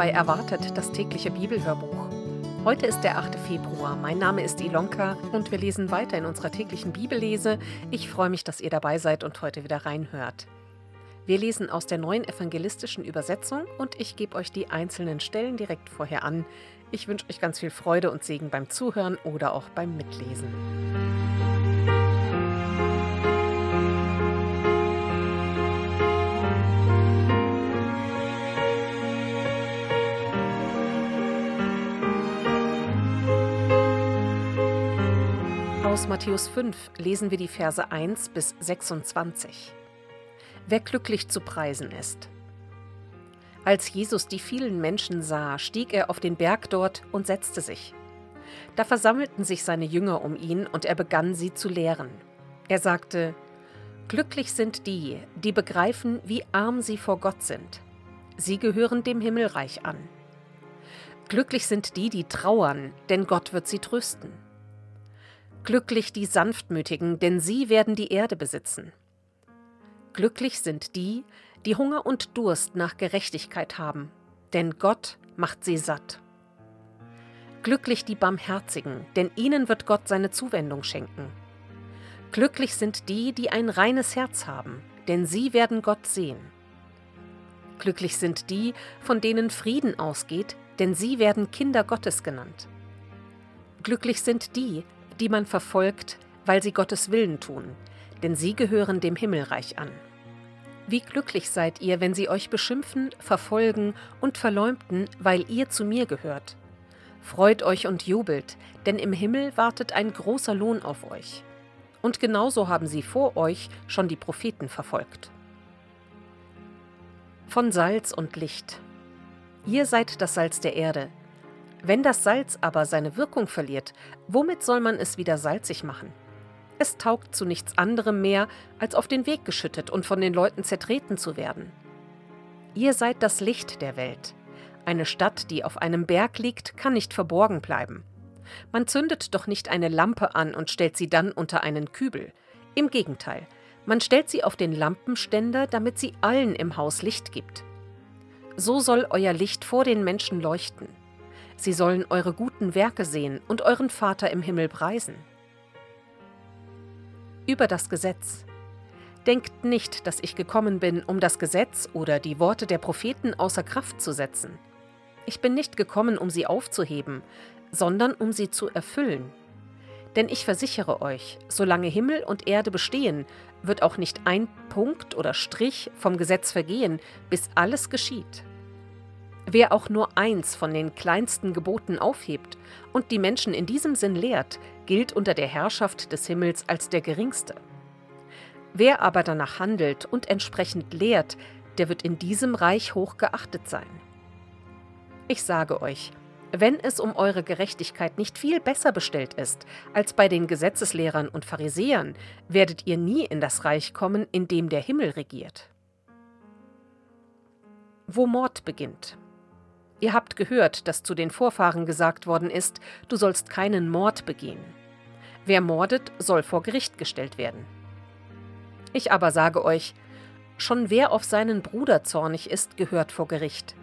bei Erwartet, das tägliche Bibelhörbuch. Heute ist der 8. Februar. Mein Name ist Ilonka und wir lesen weiter in unserer täglichen Bibellese. Ich freue mich, dass ihr dabei seid und heute wieder reinhört. Wir lesen aus der neuen evangelistischen Übersetzung und ich gebe euch die einzelnen Stellen direkt vorher an. Ich wünsche euch ganz viel Freude und Segen beim Zuhören oder auch beim Mitlesen. Aus Matthäus 5 lesen wir die Verse 1 bis 26. Wer glücklich zu preisen ist. Als Jesus die vielen Menschen sah, stieg er auf den Berg dort und setzte sich. Da versammelten sich seine Jünger um ihn und er begann sie zu lehren. Er sagte, Glücklich sind die, die begreifen, wie arm sie vor Gott sind. Sie gehören dem Himmelreich an. Glücklich sind die, die trauern, denn Gott wird sie trösten. Glücklich die Sanftmütigen, denn sie werden die Erde besitzen. Glücklich sind die, die Hunger und Durst nach Gerechtigkeit haben, denn Gott macht sie satt. Glücklich die Barmherzigen, denn ihnen wird Gott seine Zuwendung schenken. Glücklich sind die, die ein reines Herz haben, denn sie werden Gott sehen. Glücklich sind die, von denen Frieden ausgeht, denn sie werden Kinder Gottes genannt. Glücklich sind die, die man verfolgt, weil sie Gottes Willen tun, denn sie gehören dem Himmelreich an. Wie glücklich seid ihr, wenn sie euch beschimpfen, verfolgen und verleumden, weil ihr zu mir gehört. Freut euch und jubelt, denn im Himmel wartet ein großer Lohn auf euch. Und genauso haben sie vor euch schon die Propheten verfolgt. Von Salz und Licht. Ihr seid das Salz der Erde. Wenn das Salz aber seine Wirkung verliert, womit soll man es wieder salzig machen? Es taugt zu nichts anderem mehr, als auf den Weg geschüttet und von den Leuten zertreten zu werden. Ihr seid das Licht der Welt. Eine Stadt, die auf einem Berg liegt, kann nicht verborgen bleiben. Man zündet doch nicht eine Lampe an und stellt sie dann unter einen Kübel. Im Gegenteil, man stellt sie auf den Lampenständer, damit sie allen im Haus Licht gibt. So soll euer Licht vor den Menschen leuchten. Sie sollen eure guten Werke sehen und euren Vater im Himmel preisen. Über das Gesetz. Denkt nicht, dass ich gekommen bin, um das Gesetz oder die Worte der Propheten außer Kraft zu setzen. Ich bin nicht gekommen, um sie aufzuheben, sondern um sie zu erfüllen. Denn ich versichere euch, solange Himmel und Erde bestehen, wird auch nicht ein Punkt oder Strich vom Gesetz vergehen, bis alles geschieht. Wer auch nur eins von den kleinsten Geboten aufhebt und die Menschen in diesem Sinn lehrt, gilt unter der Herrschaft des Himmels als der geringste. Wer aber danach handelt und entsprechend lehrt, der wird in diesem Reich hoch geachtet sein. Ich sage euch, wenn es um eure Gerechtigkeit nicht viel besser bestellt ist als bei den Gesetzeslehrern und Pharisäern, werdet ihr nie in das Reich kommen, in dem der Himmel regiert. Wo Mord beginnt, Ihr habt gehört, dass zu den Vorfahren gesagt worden ist, du sollst keinen Mord begehen. Wer mordet, soll vor Gericht gestellt werden. Ich aber sage euch, schon wer auf seinen Bruder zornig ist, gehört vor Gericht.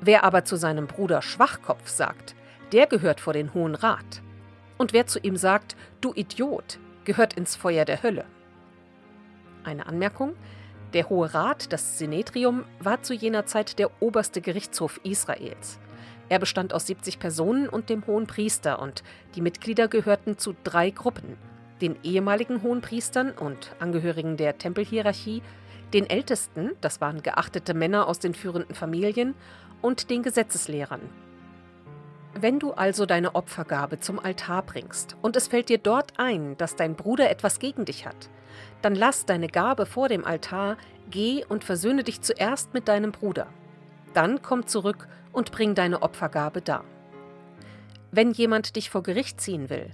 Wer aber zu seinem Bruder Schwachkopf sagt, der gehört vor den Hohen Rat. Und wer zu ihm sagt, du Idiot, gehört ins Feuer der Hölle. Eine Anmerkung, der Hohe Rat, das Sinetrium, war zu jener Zeit der oberste Gerichtshof Israels. Er bestand aus 70 Personen und dem Hohen Priester und die Mitglieder gehörten zu drei Gruppen: den ehemaligen Hohen Priestern und Angehörigen der Tempelhierarchie, den Ältesten, das waren geachtete Männer aus den führenden Familien, und den Gesetzeslehrern. Wenn du also deine Opfergabe zum Altar bringst und es fällt dir dort ein, dass dein Bruder etwas gegen dich hat, dann lass deine Gabe vor dem Altar, geh und versöhne dich zuerst mit deinem Bruder. Dann komm zurück und bring deine Opfergabe dar. Wenn jemand dich vor Gericht ziehen will,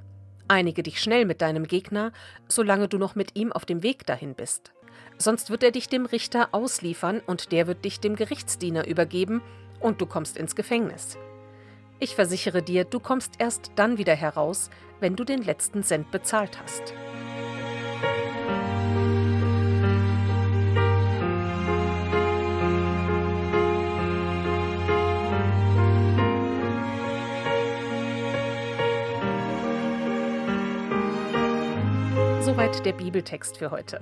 einige dich schnell mit deinem Gegner, solange du noch mit ihm auf dem Weg dahin bist. Sonst wird er dich dem Richter ausliefern und der wird dich dem Gerichtsdiener übergeben und du kommst ins Gefängnis. Ich versichere dir, du kommst erst dann wieder heraus, wenn du den letzten Cent bezahlt hast. Soweit der Bibeltext für heute.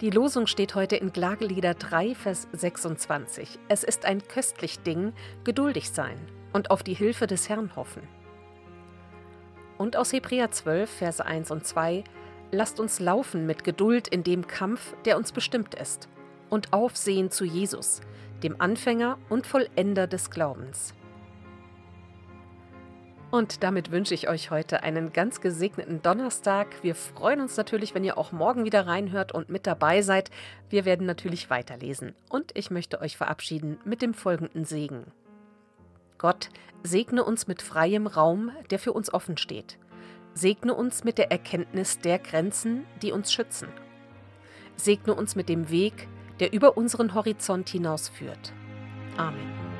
Die Losung steht heute in Klagelieder 3, Vers 26. Es ist ein köstlich Ding, geduldig sein und auf die Hilfe des Herrn hoffen. Und aus Hebräer 12, Verse 1 und 2, lasst uns laufen mit Geduld in dem Kampf, der uns bestimmt ist, und aufsehen zu Jesus, dem Anfänger und Vollender des Glaubens. Und damit wünsche ich euch heute einen ganz gesegneten Donnerstag. Wir freuen uns natürlich, wenn ihr auch morgen wieder reinhört und mit dabei seid. Wir werden natürlich weiterlesen. Und ich möchte euch verabschieden mit dem folgenden Segen. Gott segne uns mit freiem Raum, der für uns offen steht. Segne uns mit der Erkenntnis der Grenzen, die uns schützen. Segne uns mit dem Weg, der über unseren Horizont hinausführt. Amen.